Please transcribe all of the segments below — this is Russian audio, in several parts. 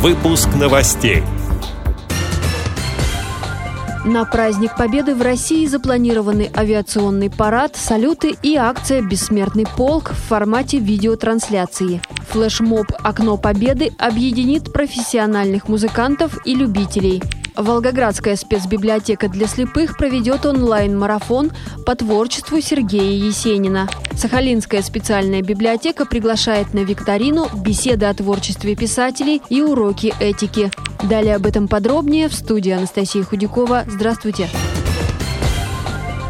Выпуск новостей. На праздник Победы в России запланированы авиационный парад, салюты и акция «Бессмертный полк» в формате видеотрансляции. Флешмоб «Окно Победы» объединит профессиональных музыкантов и любителей – Волгоградская спецбиблиотека для слепых проведет онлайн-марафон по творчеству Сергея Есенина. Сахалинская специальная библиотека приглашает на викторину, беседы о творчестве писателей и уроки этики. Далее об этом подробнее в студии Анастасии Худякова. Здравствуйте! Здравствуйте!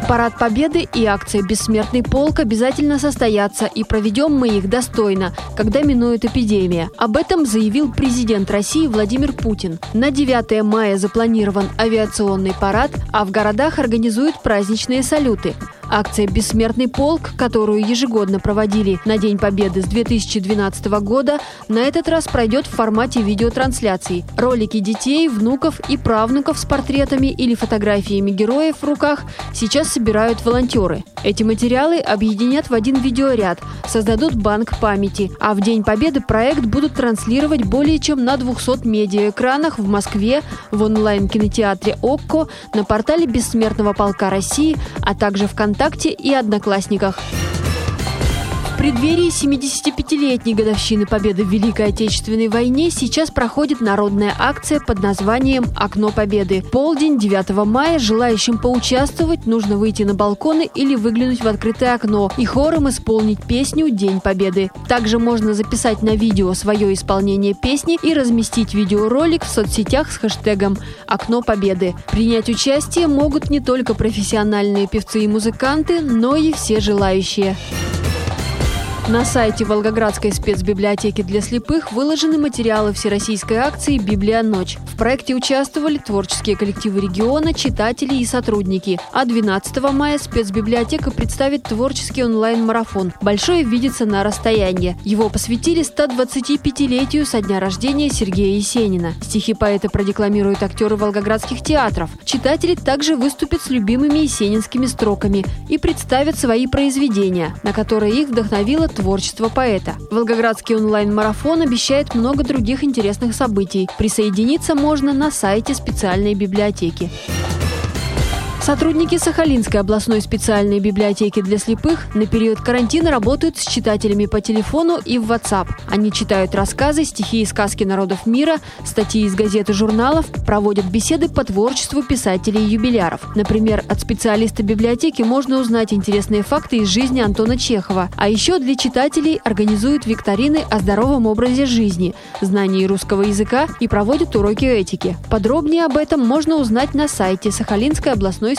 Парад Победы и акция «Бессмертный полк» обязательно состоятся, и проведем мы их достойно, когда минует эпидемия. Об этом заявил президент России Владимир Путин. На 9 мая запланирован авиационный парад, а в городах организуют праздничные салюты. Акция «Бессмертный полк», которую ежегодно проводили на День Победы с 2012 года, на этот раз пройдет в формате видеотрансляций. Ролики детей, внуков и правнуков с портретами или фотографиями героев в руках сейчас собирают волонтеры. Эти материалы объединят в один видеоряд, создадут банк памяти, а в День Победы проект будут транслировать более чем на 200 медиаэкранах в Москве, в онлайн-кинотеатре «Окко», на портале «Бессмертного полка России», а также в ВКонтакте ВКонтакте и Одноклассниках преддверии 75-летней годовщины победы в Великой Отечественной войне сейчас проходит народная акция под названием «Окно Победы». Полдень 9 мая желающим поучаствовать нужно выйти на балконы или выглянуть в открытое окно и хором исполнить песню «День Победы». Также можно записать на видео свое исполнение песни и разместить видеоролик в соцсетях с хэштегом «Окно Победы». Принять участие могут не только профессиональные певцы и музыканты, но и все желающие. На сайте Волгоградской спецбиблиотеки для слепых выложены материалы всероссийской акции «Библия. Ночь». В проекте участвовали творческие коллективы региона, читатели и сотрудники. А 12 мая спецбиблиотека представит творческий онлайн-марафон «Большое видится на расстоянии». Его посвятили 125-летию со дня рождения Сергея Есенина. Стихи поэта продекламируют актеры волгоградских театров. Читатели также выступят с любимыми есенинскими строками и представят свои произведения, на которые их вдохновила творчество поэта. Волгоградский онлайн-марафон обещает много других интересных событий. Присоединиться можно на сайте специальной библиотеки. Сотрудники Сахалинской областной специальной библиотеки для слепых на период карантина работают с читателями по телефону и в WhatsApp. Они читают рассказы, стихи и сказки народов мира, статьи из газет и журналов, проводят беседы по творчеству писателей и юбиляров. Например, от специалиста библиотеки можно узнать интересные факты из жизни Антона Чехова. А еще для читателей организуют викторины о здоровом образе жизни, знании русского языка и проводят уроки этики. Подробнее об этом можно узнать на сайте Сахалинской областной